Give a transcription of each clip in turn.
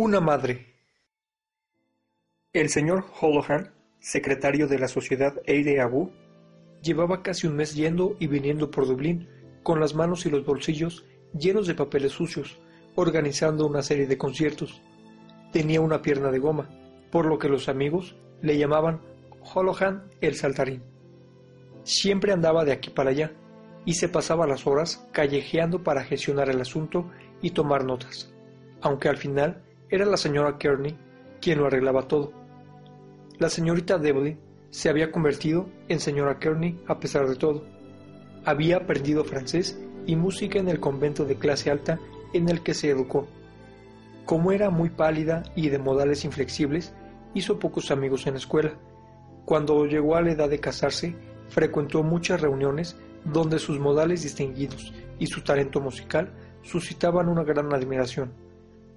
Una madre. El señor Holohan, secretario de la sociedad Eire Abu, llevaba casi un mes yendo y viniendo por Dublín, con las manos y los bolsillos llenos de papeles sucios, organizando una serie de conciertos. Tenía una pierna de goma, por lo que los amigos le llamaban Holohan el saltarín. Siempre andaba de aquí para allá y se pasaba las horas callejeando para gestionar el asunto y tomar notas, aunque al final era la señora Kearney quien lo arreglaba todo. La señorita Devlin se había convertido en señora Kearney a pesar de todo. Había aprendido francés y música en el convento de clase alta en el que se educó. Como era muy pálida y de modales inflexibles, hizo pocos amigos en la escuela. Cuando llegó a la edad de casarse, frecuentó muchas reuniones donde sus modales distinguidos y su talento musical suscitaban una gran admiración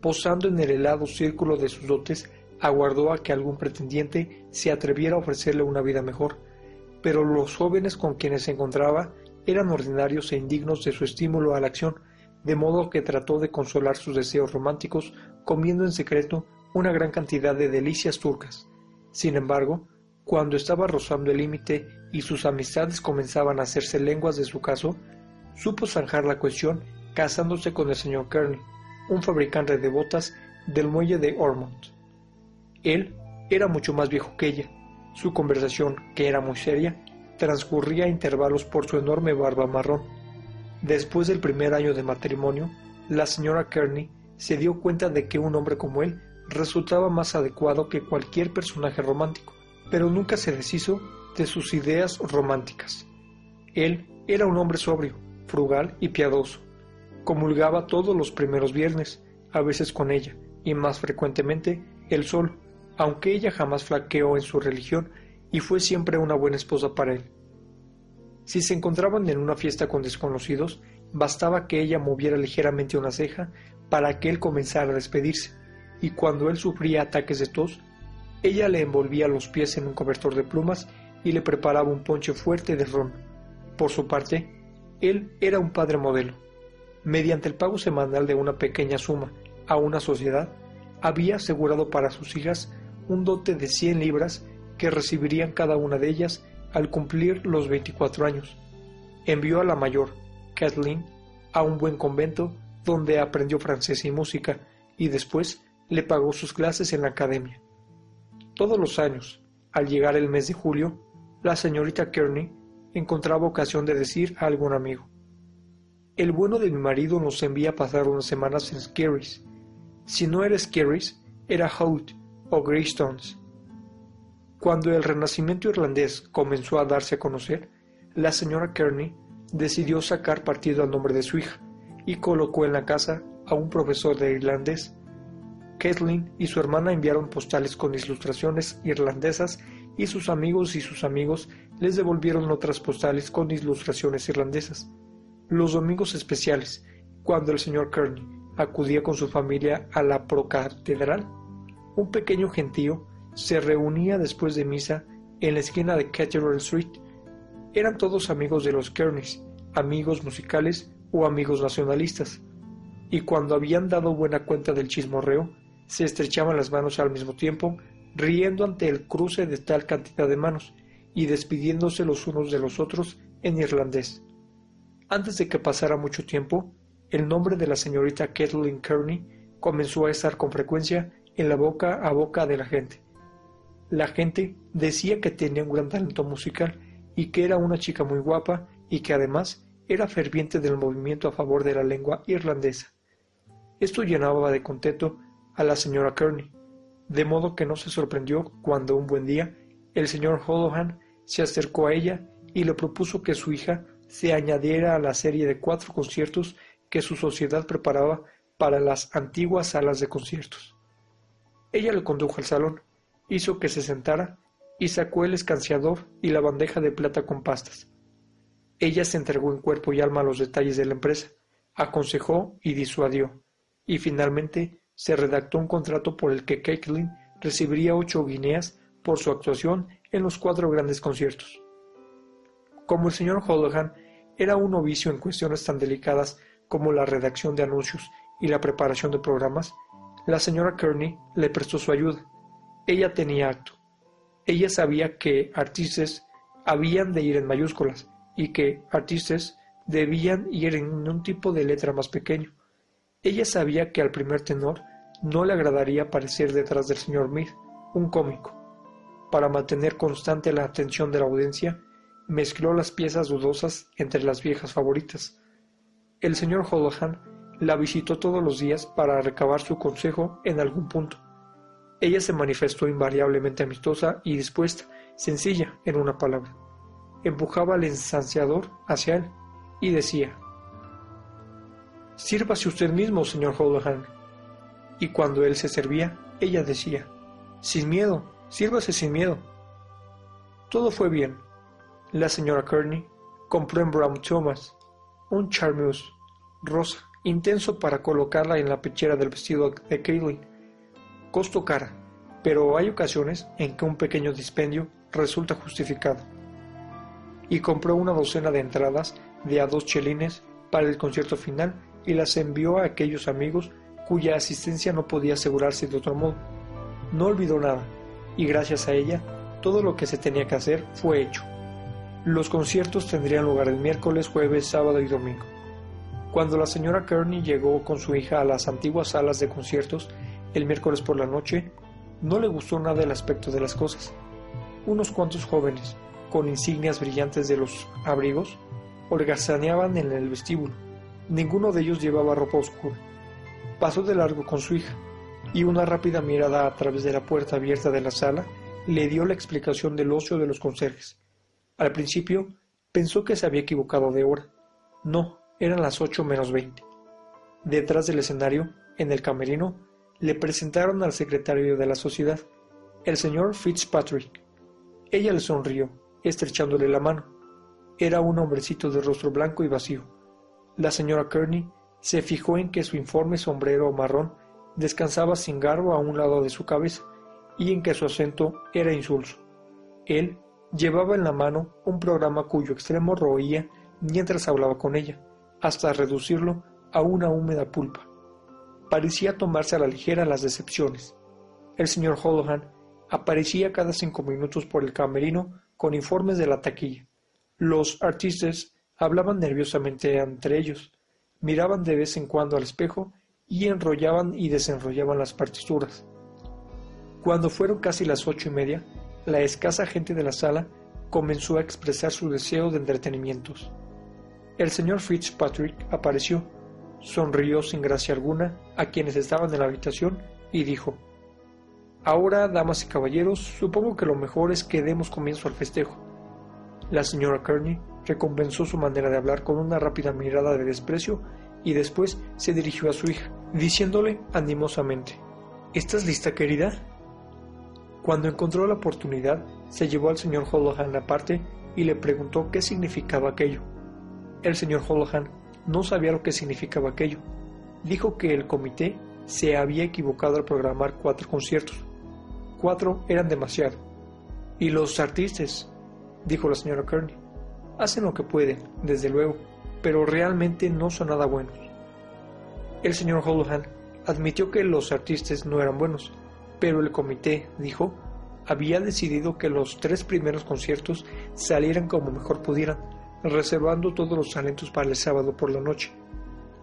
posando en el helado círculo de sus dotes, aguardó a que algún pretendiente se atreviera a ofrecerle una vida mejor, pero los jóvenes con quienes se encontraba eran ordinarios e indignos de su estímulo a la acción, de modo que trató de consolar sus deseos románticos comiendo en secreto una gran cantidad de delicias turcas. Sin embargo, cuando estaba rozando el límite y sus amistades comenzaban a hacerse lenguas de su caso, supo zanjar la cuestión casándose con el señor Kearney, un fabricante de botas del muelle de Ormond. Él era mucho más viejo que ella. Su conversación, que era muy seria, transcurría a intervalos por su enorme barba marrón. Después del primer año de matrimonio, la señora Kearney se dio cuenta de que un hombre como él resultaba más adecuado que cualquier personaje romántico, pero nunca se deshizo de sus ideas románticas. Él era un hombre sobrio, frugal y piadoso, Comulgaba todos los primeros viernes, a veces con ella, y más frecuentemente el sol, aunque ella jamás flaqueó en su religión y fue siempre una buena esposa para él. Si se encontraban en una fiesta con desconocidos, bastaba que ella moviera ligeramente una ceja para que él comenzara a despedirse, y cuando él sufría ataques de tos, ella le envolvía los pies en un cobertor de plumas y le preparaba un ponche fuerte de ron. Por su parte, él era un padre modelo mediante el pago semanal de una pequeña suma a una sociedad, había asegurado para sus hijas un dote de 100 libras que recibirían cada una de ellas al cumplir los 24 años. Envió a la mayor, Kathleen, a un buen convento donde aprendió francés y música y después le pagó sus clases en la academia. Todos los años, al llegar el mes de julio, la señorita Kearney encontraba ocasión de decir a algún amigo, el bueno de mi marido nos envía a pasar unas semanas en Skerries. Si no era Skerries, era Hout o Greystones. Cuando el renacimiento irlandés comenzó a darse a conocer, la señora Kearney decidió sacar partido al nombre de su hija y colocó en la casa a un profesor de irlandés. Kathleen y su hermana enviaron postales con ilustraciones irlandesas y sus amigos y sus amigos les devolvieron otras postales con ilustraciones irlandesas. Los domingos especiales, cuando el señor Kearney acudía con su familia a la procatedral, un pequeño gentío se reunía después de misa en la esquina de Cathedral Street. Eran todos amigos de los Kearneys, amigos musicales o amigos nacionalistas, y cuando habían dado buena cuenta del chismorreo, se estrechaban las manos al mismo tiempo, riendo ante el cruce de tal cantidad de manos y despidiéndose los unos de los otros en irlandés. Antes de que pasara mucho tiempo, el nombre de la señorita Kathleen Kearney comenzó a estar con frecuencia en la boca a boca de la gente. La gente decía que tenía un gran talento musical y que era una chica muy guapa y que además era ferviente del movimiento a favor de la lengua irlandesa. Esto llenaba de contento a la señora Kearney, de modo que no se sorprendió cuando un buen día el señor Holohan se acercó a ella y le propuso que su hija se añadiera a la serie de cuatro conciertos que su sociedad preparaba para las antiguas salas de conciertos. Ella le condujo al salón, hizo que se sentara y sacó el escanciador y la bandeja de plata con pastas. Ella se entregó en cuerpo y alma a los detalles de la empresa, aconsejó y disuadió, y finalmente se redactó un contrato por el que Caitlin recibiría ocho guineas por su actuación en los cuatro grandes conciertos. Como el señor Holohan era un novicio en cuestiones tan delicadas como la redacción de anuncios y la preparación de programas, La señora Kearney le prestó su ayuda. Ella tenía acto. Ella sabía que artistas habían de ir en mayúsculas y que artistas debían ir en un tipo de letra más pequeño. Ella sabía que al primer tenor no le agradaría aparecer detrás del señor Mead, un cómico. Para mantener constante la atención de la audiencia, mezcló las piezas dudosas entre las viejas favoritas. El señor Holohan la visitó todos los días para recabar su consejo en algún punto. Ella se manifestó invariablemente amistosa y dispuesta, sencilla, en una palabra. Empujaba al ensanciador hacia él y decía, Sírvase usted mismo, señor Holohan. Y cuando él se servía, ella decía, Sin miedo, sírvase sin miedo. Todo fue bien. La señora Kearney compró en Brown Thomas un charmeuse rosa intenso para colocarla en la pechera del vestido de Kaylin. Costo cara, pero hay ocasiones en que un pequeño dispendio resulta justificado. Y compró una docena de entradas de a dos chelines para el concierto final y las envió a aquellos amigos cuya asistencia no podía asegurarse de otro modo. No olvidó nada, y gracias a ella, todo lo que se tenía que hacer fue hecho. Los conciertos tendrían lugar el miércoles, jueves, sábado y domingo. Cuando la señora Kearney llegó con su hija a las antiguas salas de conciertos el miércoles por la noche, no le gustó nada el aspecto de las cosas. Unos cuantos jóvenes, con insignias brillantes de los abrigos, holgazaneaban en el vestíbulo. Ninguno de ellos llevaba ropa oscura. Pasó de largo con su hija, y una rápida mirada a través de la puerta abierta de la sala le dio la explicación del ocio de los conserjes. Al principio pensó que se había equivocado de hora. No, eran las ocho menos veinte. Detrás del escenario, en el camerino, le presentaron al secretario de la sociedad, el señor Fitzpatrick. Ella le sonrió, estrechándole la mano. Era un hombrecito de rostro blanco y vacío. La señora Kearney se fijó en que su informe sombrero marrón descansaba sin garbo a un lado de su cabeza y en que su acento era insulso. Él llevaba en la mano un programa cuyo extremo roía mientras hablaba con ella hasta reducirlo a una húmeda pulpa. Parecía tomarse a la ligera las decepciones. El señor Holohan aparecía cada cinco minutos por el camerino con informes de la taquilla. Los artistas hablaban nerviosamente entre ellos, miraban de vez en cuando al espejo y enrollaban y desenrollaban las partituras. Cuando fueron casi las ocho y media, la escasa gente de la sala comenzó a expresar su deseo de entretenimientos. El señor Fitzpatrick apareció, sonrió sin gracia alguna a quienes estaban en la habitación y dijo Ahora, damas y caballeros, supongo que lo mejor es que demos comienzo al festejo. La señora Kearney recompensó su manera de hablar con una rápida mirada de desprecio y después se dirigió a su hija, diciéndole animosamente ¿Estás lista, querida? Cuando encontró la oportunidad, se llevó al señor Holohan aparte y le preguntó qué significaba aquello. El señor Holohan no sabía lo que significaba aquello. Dijo que el comité se había equivocado al programar cuatro conciertos. Cuatro eran demasiado. Y los artistas, dijo la señora Kearney, hacen lo que pueden, desde luego, pero realmente no son nada buenos. El señor Holohan admitió que los artistas no eran buenos, pero el comité, dijo, había decidido que los tres primeros conciertos salieran como mejor pudieran reservando todos los talentos para el sábado por la noche.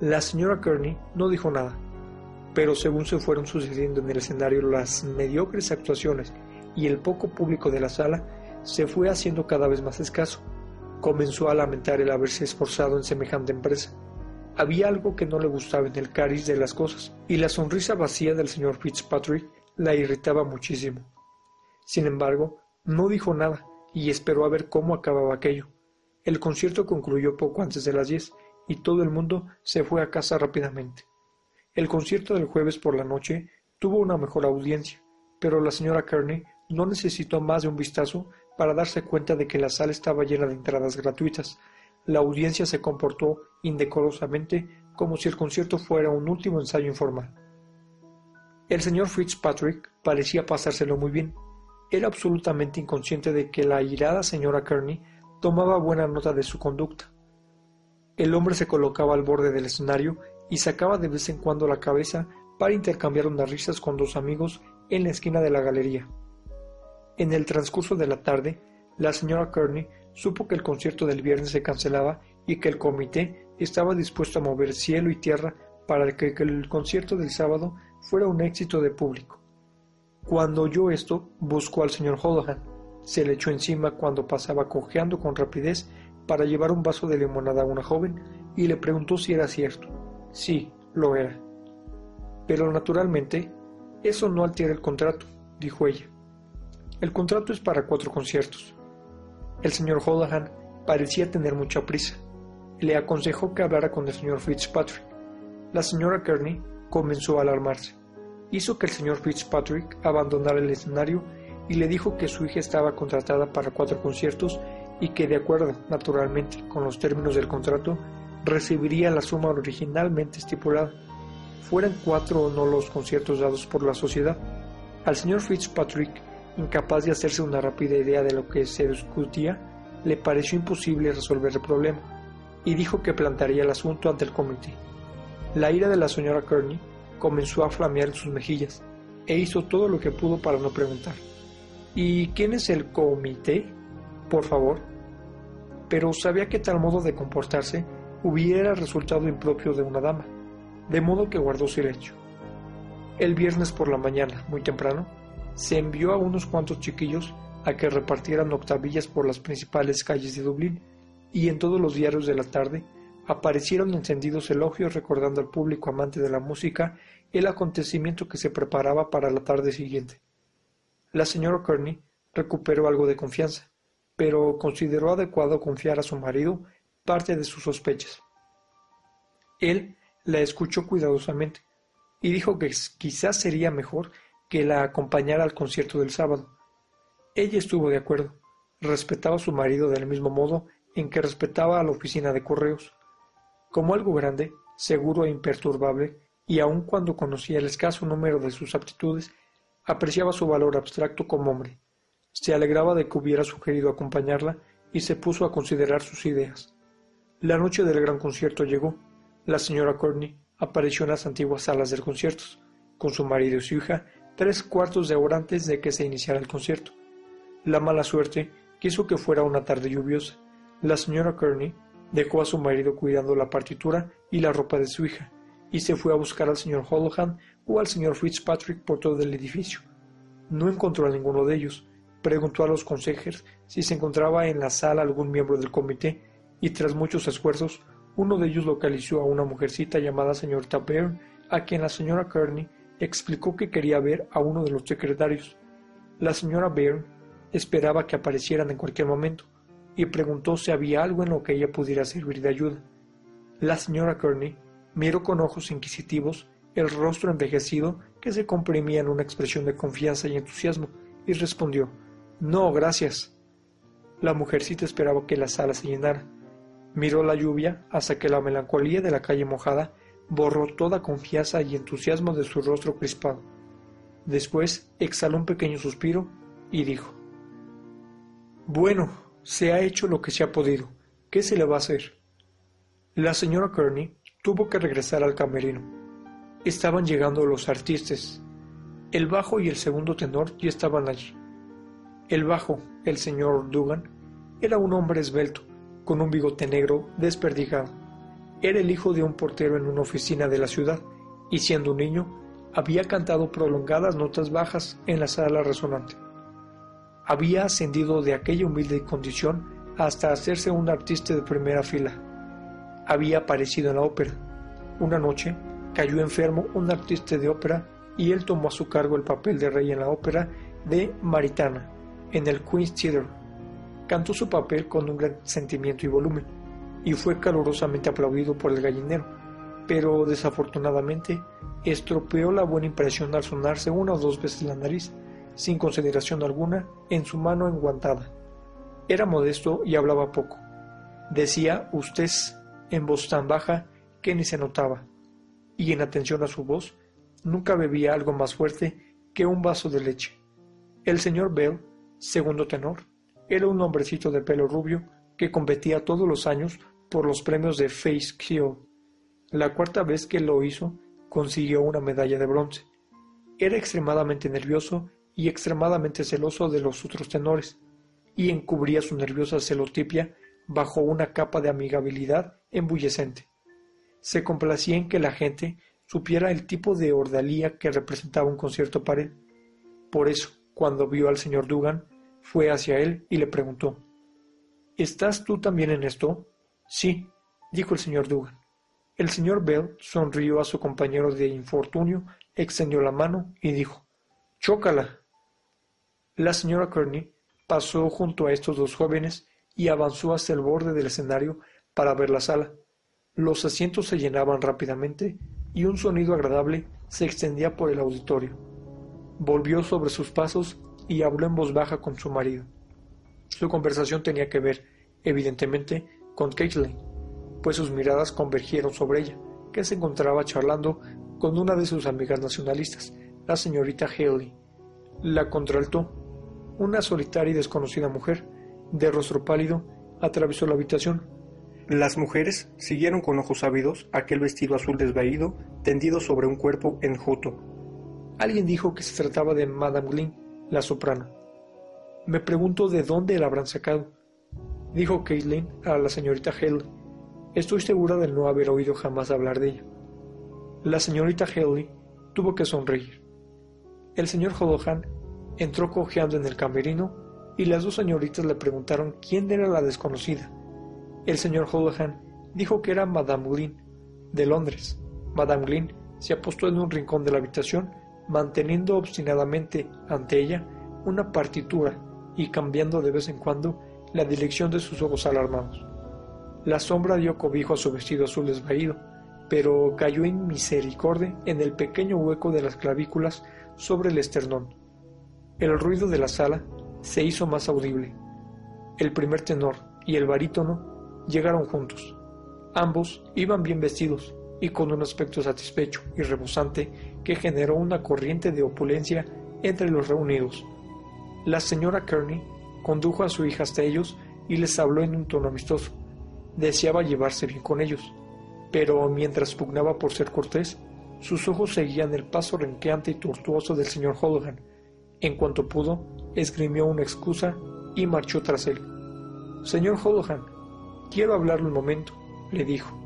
La señora Kearney no dijo nada, pero según se fueron sucediendo en el escenario las mediocres actuaciones y el poco público de la sala, se fue haciendo cada vez más escaso. Comenzó a lamentar el haberse esforzado en semejante empresa. Había algo que no le gustaba en el cariz de las cosas, y la sonrisa vacía del señor Fitzpatrick la irritaba muchísimo. Sin embargo, no dijo nada y esperó a ver cómo acababa aquello. El concierto concluyó poco antes de las diez y todo el mundo se fue a casa rápidamente. El concierto del jueves por la noche tuvo una mejor audiencia, pero la señora Kearney no necesitó más de un vistazo para darse cuenta de que la sala estaba llena de entradas gratuitas. La audiencia se comportó indecorosamente como si el concierto fuera un último ensayo informal. El señor Fitzpatrick parecía pasárselo muy bien. Era absolutamente inconsciente de que la irada señora Kearney tomaba buena nota de su conducta. El hombre se colocaba al borde del escenario y sacaba de vez en cuando la cabeza para intercambiar unas risas con dos amigos en la esquina de la galería. En el transcurso de la tarde, la señora Kearney supo que el concierto del viernes se cancelaba y que el comité estaba dispuesto a mover cielo y tierra para que el concierto del sábado fuera un éxito de público. Cuando oyó esto, buscó al señor Holohan, se le echó encima cuando pasaba cojeando con rapidez para llevar un vaso de limonada a una joven y le preguntó si era cierto. Sí, lo era. Pero naturalmente, eso no altera el contrato, dijo ella. El contrato es para cuatro conciertos. El señor Holohan parecía tener mucha prisa. Le aconsejó que hablara con el señor Fitzpatrick. La señora Kearney comenzó a alarmarse. Hizo que el señor Fitzpatrick abandonara el escenario y le dijo que su hija estaba contratada para cuatro conciertos y que de acuerdo, naturalmente, con los términos del contrato, recibiría la suma originalmente estipulada, fueran cuatro o no los conciertos dados por la sociedad. Al señor Fitzpatrick incapaz de hacerse una rápida idea de lo que se discutía, le pareció imposible resolver el problema, y dijo que plantearía el asunto ante el comité. La ira de la señora Kearney comenzó a flamear en sus mejillas, e hizo todo lo que pudo para no preguntar. ¿Y quién es el comité? Por favor. Pero sabía que tal modo de comportarse hubiera resultado impropio de una dama, de modo que guardó silencio. El viernes por la mañana, muy temprano, se envió a unos cuantos chiquillos a que repartieran octavillas por las principales calles de Dublín, y en todos los diarios de la tarde aparecieron encendidos elogios recordando al público amante de la música el acontecimiento que se preparaba para la tarde siguiente. La señora Kearney recuperó algo de confianza, pero consideró adecuado confiar a su marido parte de sus sospechas. Él la escuchó cuidadosamente y dijo que quizás sería mejor que la acompañara al concierto del sábado. Ella estuvo de acuerdo. Respetaba a su marido del mismo modo en que respetaba a la oficina de correos. Como algo grande, seguro e imperturbable, y aun cuando conocía el escaso número de sus aptitudes, apreciaba su valor abstracto como hombre. Se alegraba de que hubiera sugerido acompañarla y se puso a considerar sus ideas. La noche del gran concierto llegó. La señora Courtney apareció en las antiguas salas del concierto, con su marido y su hija, tres cuartos de hora antes de que se iniciara el concierto. La mala suerte quiso que fuera una tarde lluviosa. La señora Kearney dejó a su marido cuidando la partitura y la ropa de su hija, y se fue a buscar al señor Holohan o al señor Fitzpatrick por todo el edificio. No encontró a ninguno de ellos. Preguntó a los consejeros si se encontraba en la sala algún miembro del comité, y tras muchos esfuerzos, uno de ellos localizó a una mujercita llamada señorita Byrne, a quien la señora Kearney explicó que quería ver a uno de los secretarios. La señora Byrne esperaba que aparecieran en cualquier momento y preguntó si había algo en lo que ella pudiera servir de ayuda. La señora Kearney miró con ojos inquisitivos el rostro envejecido que se comprimía en una expresión de confianza y entusiasmo y respondió No, gracias. La mujercita esperaba que la sala se llenara. Miró la lluvia hasta que la melancolía de la calle mojada borró toda confianza y entusiasmo de su rostro crispado. Después exhaló un pequeño suspiro y dijo, Bueno, se ha hecho lo que se ha podido. ¿Qué se le va a hacer? La señora Kearney tuvo que regresar al camerino. Estaban llegando los artistas. El bajo y el segundo tenor ya estaban allí. El bajo, el señor Dugan, era un hombre esbelto, con un bigote negro desperdigado era el hijo de un portero en una oficina de la ciudad y siendo un niño había cantado prolongadas notas bajas en la sala resonante. Había ascendido de aquella humilde condición hasta hacerse un artista de primera fila. Había aparecido en la ópera. Una noche cayó enfermo un artista de ópera y él tomó a su cargo el papel de rey en la ópera de Maritana, en el Queen's Theatre. Cantó su papel con un gran sentimiento y volumen y fue calurosamente aplaudido por el gallinero, pero desafortunadamente estropeó la buena impresión al sonarse una o dos veces la nariz, sin consideración alguna, en su mano enguantada. Era modesto y hablaba poco. Decía usted en voz tan baja que ni se notaba, y en atención a su voz, nunca bebía algo más fuerte que un vaso de leche. El señor Bell, segundo tenor, era un hombrecito de pelo rubio que competía todos los años por los premios de Face Kill. La cuarta vez que lo hizo, consiguió una medalla de bronce. Era extremadamente nervioso y extremadamente celoso de los otros tenores, y encubría su nerviosa celotipia bajo una capa de amigabilidad embullecente. Se complacía en que la gente supiera el tipo de ordalía que representaba un concierto para él. Por eso, cuando vio al señor Dugan, fue hacia él y le preguntó ¿Estás tú también en esto? Sí, dijo el señor Dugan. El señor Bell sonrió a su compañero de infortunio, extendió la mano y dijo Chócala. La señora Kearney pasó junto a estos dos jóvenes y avanzó hasta el borde del escenario para ver la sala. Los asientos se llenaban rápidamente y un sonido agradable se extendía por el auditorio. Volvió sobre sus pasos y habló en voz baja con su marido. Su conversación tenía que ver, evidentemente, con Caitlin, pues sus miradas convergieron sobre ella, que se encontraba charlando con una de sus amigas nacionalistas, la señorita Haley. La contraltó. Una solitaria y desconocida mujer, de rostro pálido, atravesó la habitación. Las mujeres siguieron con ojos ávidos aquel vestido azul desvaído tendido sobre un cuerpo enjuto. Alguien dijo que se trataba de Madame Glynn, la soprano. Me pregunto de dónde la habrán sacado, dijo Caitlin a la señorita Haley. Estoy segura de no haber oído jamás hablar de ella. La señorita Haley tuvo que sonreír. El señor Holohan entró cojeando en el camerino y las dos señoritas le preguntaron quién era la desconocida. El señor Holohan dijo que era Madame Glynn, de Londres. Madame Glynn se apostó en un rincón de la habitación, manteniendo obstinadamente ante ella una partitura y cambiando de vez en cuando la dirección de sus ojos alarmados. La sombra dio cobijo a su vestido azul desvaído, pero cayó en misericordia en el pequeño hueco de las clavículas sobre el esternón. El ruido de la sala se hizo más audible. El primer tenor y el barítono llegaron juntos. Ambos iban bien vestidos y con un aspecto satisfecho y rebosante que generó una corriente de opulencia entre los reunidos. La señora Kearney condujo a su hija hasta ellos y les habló en un tono amistoso. Deseaba llevarse bien con ellos, pero mientras pugnaba por ser cortés, sus ojos seguían el paso renqueante y tortuoso del señor Holohan. En cuanto pudo, esgrimió una excusa y marchó tras él. Señor Holohan, quiero hablarle un momento, le dijo.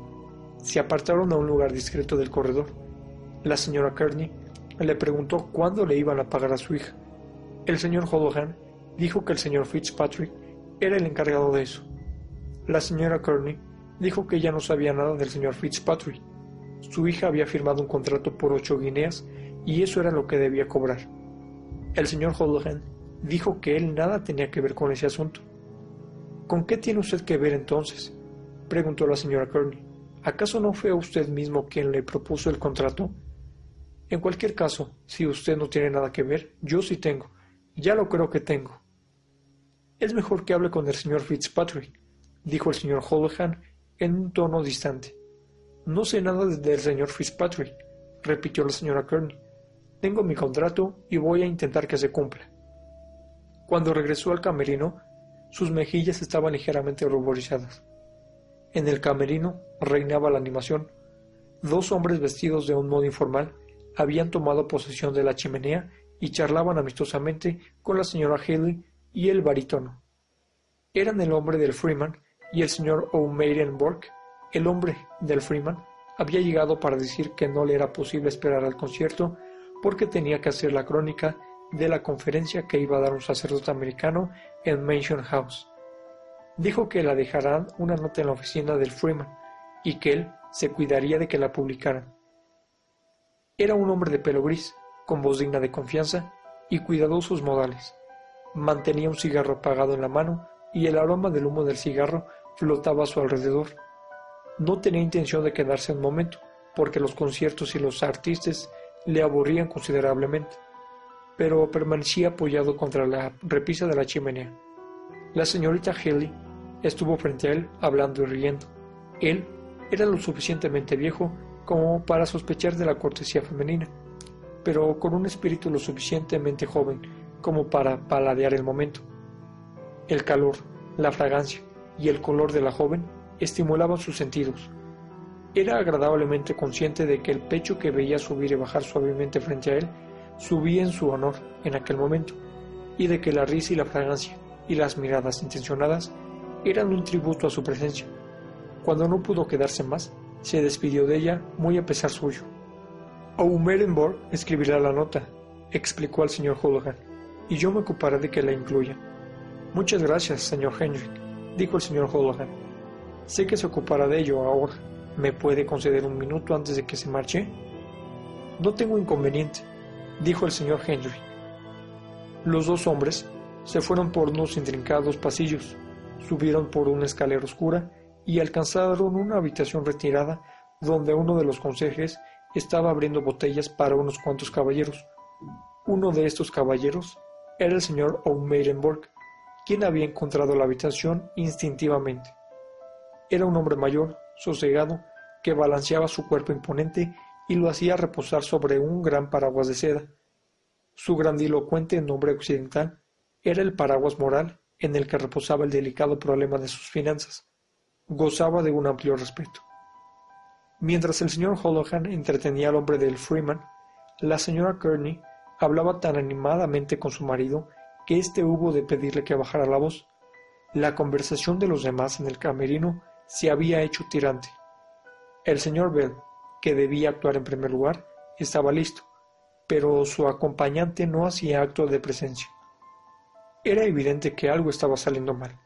Se apartaron a un lugar discreto del corredor. La señora Kearney le preguntó cuándo le iban a pagar a su hija. El señor Holohan dijo que el señor Fitzpatrick era el encargado de eso. La señora Kearney dijo que ya no sabía nada del señor Fitzpatrick. Su hija había firmado un contrato por ocho guineas y eso era lo que debía cobrar. El señor Holohan dijo que él nada tenía que ver con ese asunto. ¿Con qué tiene usted que ver entonces? preguntó la señora Kearney. ¿Acaso no fue usted mismo quien le propuso el contrato? En cualquier caso, si usted no tiene nada que ver, yo sí tengo. Ya lo creo que tengo. Es mejor que hable con el señor Fitzpatrick, dijo el señor Holohan en un tono distante. No sé nada del señor Fitzpatrick, repitió la señora Kearney. Tengo mi contrato y voy a intentar que se cumpla. Cuando regresó al camerino, sus mejillas estaban ligeramente ruborizadas. En el camerino reinaba la animación. Dos hombres vestidos de un modo informal habían tomado posesión de la chimenea y charlaban amistosamente con la señora Haley y el barítono. Eran el hombre del Freeman y el señor O'Maidenburg. El hombre del Freeman había llegado para decir que no le era posible esperar al concierto porque tenía que hacer la crónica de la conferencia que iba a dar un sacerdote americano en Mansion House. Dijo que la dejarán una nota en la oficina del Freeman y que él se cuidaría de que la publicaran. Era un hombre de pelo gris, con voz digna de confianza y cuidadosos modales. Mantenía un cigarro apagado en la mano y el aroma del humo del cigarro flotaba a su alrededor. No tenía intención de quedarse un momento, porque los conciertos y los artistas le aburrían considerablemente, pero permanecía apoyado contra la repisa de la chimenea. La señorita Haley estuvo frente a él hablando y riendo. Él era lo suficientemente viejo como para sospechar de la cortesía femenina, pero con un espíritu lo suficientemente joven como para paladear el momento. El calor, la fragancia y el color de la joven estimulaban sus sentidos. Era agradablemente consciente de que el pecho que veía subir y bajar suavemente frente a él subía en su honor en aquel momento, y de que la risa y la fragancia y las miradas intencionadas eran un tributo a su presencia. Cuando no pudo quedarse más, se despidió de ella muy a pesar suyo. O'Merenborg escribirá la nota, explicó al señor Holohan, y yo me ocuparé de que la incluya. Muchas gracias, señor Henry, dijo el señor Holohan. Sé que se ocupará de ello ahora. ¿Me puede conceder un minuto antes de que se marche? No tengo inconveniente, dijo el señor Henry. Los dos hombres se fueron por unos intrincados pasillos, subieron por una escalera oscura y alcanzaron una habitación retirada donde uno de los consejes estaba abriendo botellas para unos cuantos caballeros. Uno de estos caballeros era el señor O'Meirenborg, quien había encontrado la habitación instintivamente. Era un hombre mayor, sosegado, que balanceaba su cuerpo imponente y lo hacía reposar sobre un gran paraguas de seda. Su grandilocuente nombre occidental era el paraguas moral en el que reposaba el delicado problema de sus finanzas. Gozaba de un amplio respeto. Mientras el señor Holohan entretenía al hombre del Freeman, la señora Kearney hablaba tan animadamente con su marido que éste hubo de pedirle que bajara la voz. La conversación de los demás en el camerino se había hecho tirante. El señor Bell, que debía actuar en primer lugar, estaba listo, pero su acompañante no hacía acto de presencia. Era evidente que algo estaba saliendo mal.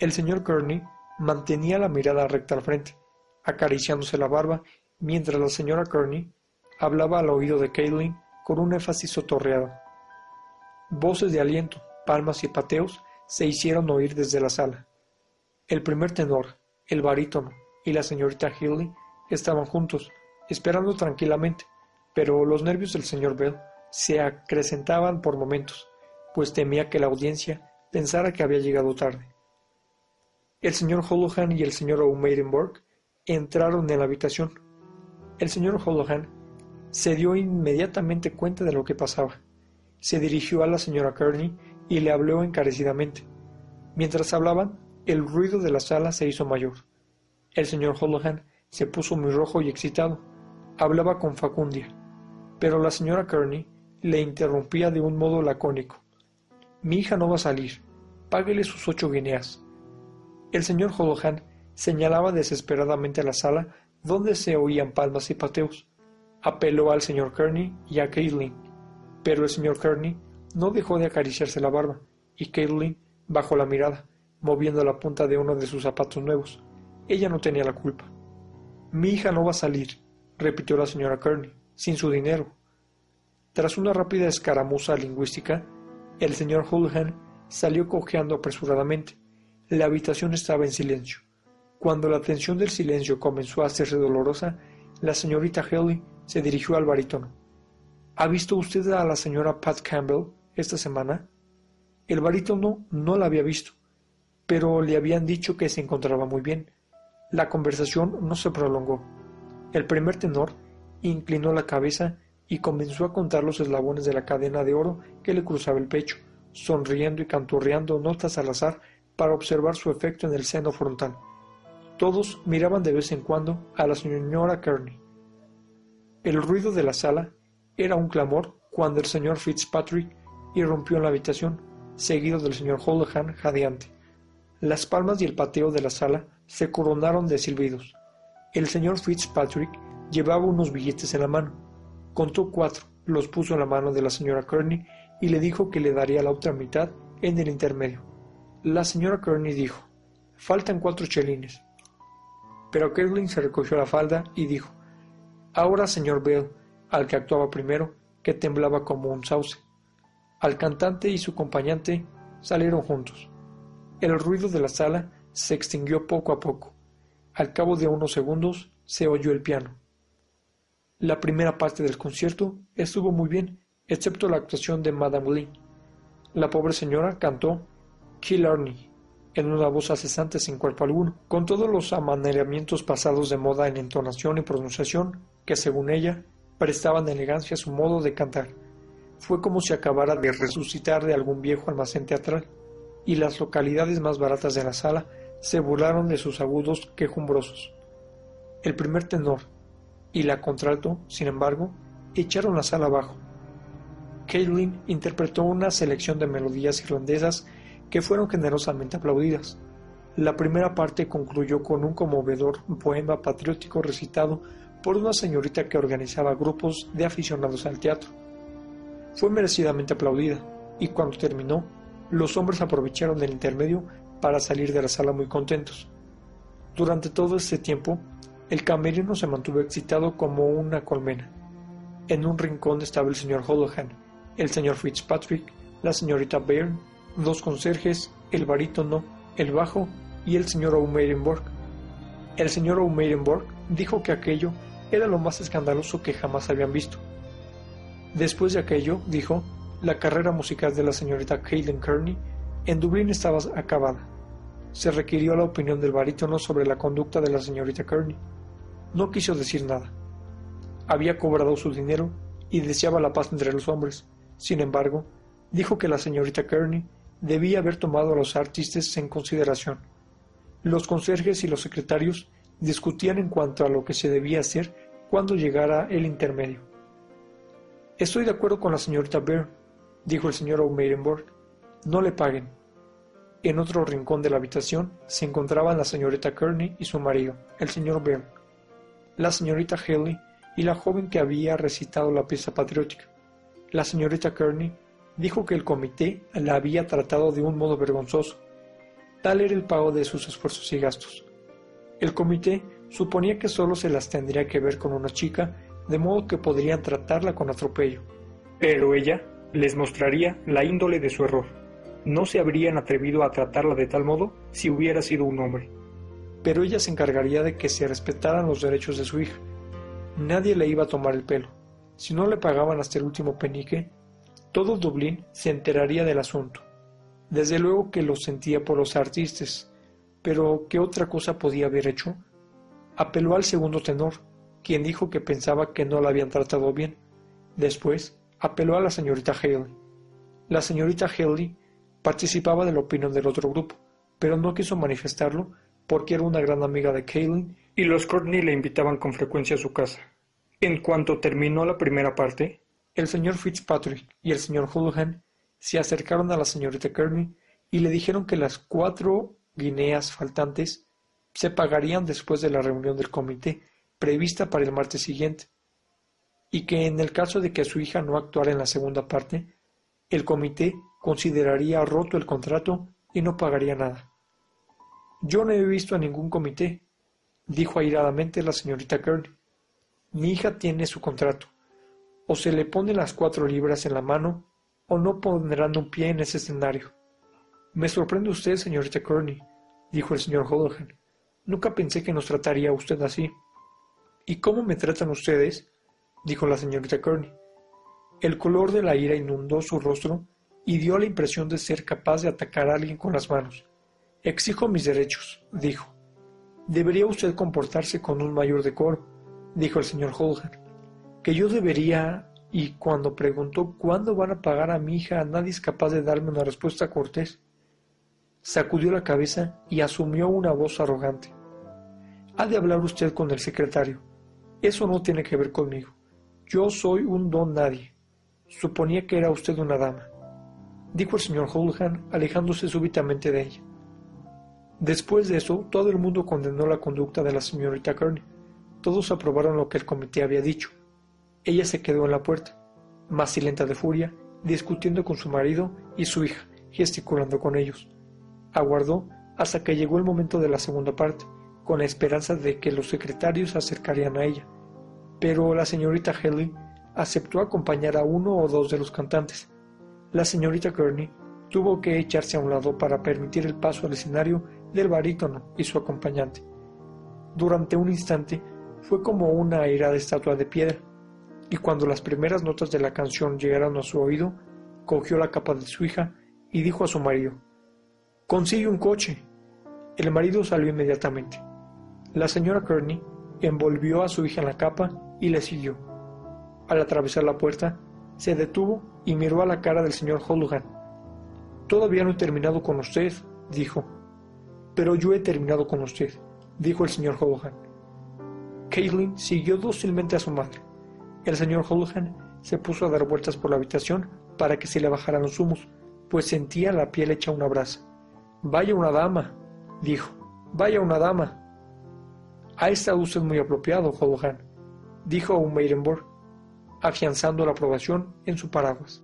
El señor Kearney mantenía la mirada recta al frente, acariciándose la barba, mientras la señora Kearney hablaba al oído de Caitlin con un énfasis sotorreado. Voces de aliento, palmas y pateos se hicieron oír desde la sala. El primer tenor, el barítono y la señorita Healy estaban juntos, esperando tranquilamente, pero los nervios del señor Bell se acrecentaban por momentos, pues temía que la audiencia pensara que había llegado tarde. El señor Holohan y el señor O'Meidenborg entraron en la habitación. El señor Holohan se dio inmediatamente cuenta de lo que pasaba. Se dirigió a la señora Kearney y le habló encarecidamente. Mientras hablaban, el ruido de la sala se hizo mayor. El señor Holohan se puso muy rojo y excitado. Hablaba con facundia, pero la señora Kearney le interrumpía de un modo lacónico. Mi hija no va a salir. Páguele sus ocho guineas. El señor Holohan señalaba desesperadamente la sala donde se oían palmas y pateos. Apeló al señor Kearney y a Caitlin, pero el señor Kearney no dejó de acariciarse la barba, y Caitlin bajó la mirada, moviendo la punta de uno de sus zapatos nuevos. Ella no tenía la culpa. Mi hija no va a salir, repitió la señora Kearney, sin su dinero. Tras una rápida escaramuza lingüística, el señor Hulhan salió cojeando apresuradamente. La habitación estaba en silencio. Cuando la tensión del silencio comenzó a hacerse dolorosa, la señorita Haley se dirigió al barítono. ¿Ha visto usted a la señora Pat Campbell esta semana? El barítono no la había visto, pero le habían dicho que se encontraba muy bien. La conversación no se prolongó. El primer tenor inclinó la cabeza y comenzó a contar los eslabones de la cadena de oro que le cruzaba el pecho, sonriendo y canturreando notas al azar para observar su efecto en el seno frontal. Todos miraban de vez en cuando a la señora Kearney. El ruido de la sala era un clamor cuando el señor Fitzpatrick irrumpió en la habitación, seguido del señor Holohan jadeante. Las palmas y el pateo de la sala se coronaron de silbidos. El señor Fitzpatrick llevaba unos billetes en la mano Contó cuatro, los puso en la mano de la señora Kearney y le dijo que le daría la otra mitad en el intermedio. La señora Kearney dijo, faltan cuatro chelines. Pero Kerlin se recogió la falda y dijo, ahora señor Bell, al que actuaba primero, que temblaba como un sauce. Al cantante y su acompañante salieron juntos. El ruido de la sala se extinguió poco a poco. Al cabo de unos segundos se oyó el piano. La primera parte del concierto estuvo muy bien, excepto la actuación de Madame Lee. La pobre señora cantó Killarney en una voz cesante sin cuerpo alguno, con todos los amaneramientos pasados de moda en entonación y pronunciación que, según ella, prestaban elegancia a su modo de cantar. Fue como si acabara de resucitar de algún viejo almacén teatral, y las localidades más baratas de la sala se burlaron de sus agudos quejumbrosos. el primer tenor y la contralto, sin embargo, echaron la sala abajo. Caitlin interpretó una selección de melodías irlandesas que fueron generosamente aplaudidas. La primera parte concluyó con un conmovedor poema patriótico recitado por una señorita que organizaba grupos de aficionados al teatro. Fue merecidamente aplaudida, y cuando terminó, los hombres aprovecharon el intermedio para salir de la sala muy contentos. Durante todo este tiempo, el camerino se mantuvo excitado como una colmena. En un rincón estaba el señor Holohan, el señor Fitzpatrick, la señorita Byrne, dos conserjes, el barítono, el bajo y el señor O'Meirenborg. El señor O'Meirenborg dijo que aquello era lo más escandaloso que jamás habían visto. Después de aquello, dijo, la carrera musical de la señorita Caitlin Kearney en Dublín estaba acabada. Se requirió la opinión del barítono sobre la conducta de la señorita Kearney. No quiso decir nada. Había cobrado su dinero y deseaba la paz entre los hombres. Sin embargo, dijo que la señorita Kearney debía haber tomado a los artistas en consideración. Los conserjes y los secretarios discutían en cuanto a lo que se debía hacer cuando llegara el intermedio. Estoy de acuerdo con la señorita Byrne, dijo el señor O'Meirenborg. No le paguen. En otro rincón de la habitación se encontraban la señorita Kearney y su marido, el señor Byrne, la señorita Haley y la joven que había recitado la pieza patriótica. La señorita Kearney dijo que el comité la había tratado de un modo vergonzoso. Tal era el pago de sus esfuerzos y gastos. El comité suponía que solo se las tendría que ver con una chica, de modo que podrían tratarla con atropello. Pero ella les mostraría la índole de su error. No se habrían atrevido a tratarla de tal modo si hubiera sido un hombre. Pero ella se encargaría de que se respetaran los derechos de su hija. Nadie le iba a tomar el pelo. Si no le pagaban hasta el último penique, todo Dublín se enteraría del asunto. Desde luego que lo sentía por los artistas, pero ¿qué otra cosa podía haber hecho? Apeló al segundo tenor, quien dijo que pensaba que no la habían tratado bien. Después, apeló a la señorita Haley. La señorita Haley participaba de la opinión del otro grupo, pero no quiso manifestarlo porque era una gran amiga de Kaylin y los Courtney le invitaban con frecuencia a su casa. En cuanto terminó la primera parte, el señor Fitzpatrick y el señor Houlihan se acercaron a la señorita Kearney y le dijeron que las cuatro guineas faltantes se pagarían después de la reunión del comité prevista para el martes siguiente, y que en el caso de que su hija no actuara en la segunda parte, el comité consideraría roto el contrato y no pagaría nada. Yo no he visto a ningún comité, dijo airadamente la señorita Kearney. Mi hija tiene su contrato. O se le pone las cuatro libras en la mano, o no pondrán un pie en ese escenario. Me sorprende usted, señorita Kearney, dijo el señor Holohan. Nunca pensé que nos trataría usted así. ¿Y cómo me tratan ustedes? Dijo la señorita Kearney. El color de la ira inundó su rostro y dio la impresión de ser capaz de atacar a alguien con las manos. Exijo mis derechos, dijo. Debería usted comportarse con un mayor decoro, dijo el señor Holger. Que yo debería, y cuando preguntó cuándo van a pagar a mi hija, nadie es capaz de darme una respuesta cortés. Sacudió la cabeza y asumió una voz arrogante. Ha de hablar usted con el secretario. Eso no tiene que ver conmigo. Yo soy un don nadie. Suponía que era usted una dama, dijo el señor Houlihan, alejándose súbitamente de ella. Después de eso, todo el mundo condenó la conducta de la señorita Kearney. Todos aprobaron lo que el comité había dicho. Ella se quedó en la puerta, más silenta de furia, discutiendo con su marido y su hija, gesticulando con ellos. Aguardó hasta que llegó el momento de la segunda parte, con la esperanza de que los secretarios se acercarían a ella. Pero la señorita Haley aceptó acompañar a uno o dos de los cantantes. La señorita Kearney tuvo que echarse a un lado para permitir el paso al escenario del barítono y su acompañante. Durante un instante fue como una airada estatua de piedra, y cuando las primeras notas de la canción llegaron a su oído, cogió la capa de su hija y dijo a su marido, Consigue un coche. El marido salió inmediatamente. La señora Kearney envolvió a su hija en la capa y le siguió. Al atravesar la puerta, se detuvo y miró a la cara del señor Holohan. Todavía no he terminado con usted, dijo. Pero yo he terminado con usted, dijo el señor Holohan. Caitlin siguió dócilmente a su madre. El señor Holohan se puso a dar vueltas por la habitación para que se le bajaran los humos, pues sentía la piel hecha una brasa. Vaya una dama, dijo. Vaya una dama. Ha estado usted muy apropiado, Holohan, dijo Meirenborg, afianzando la aprobación en su paraguas.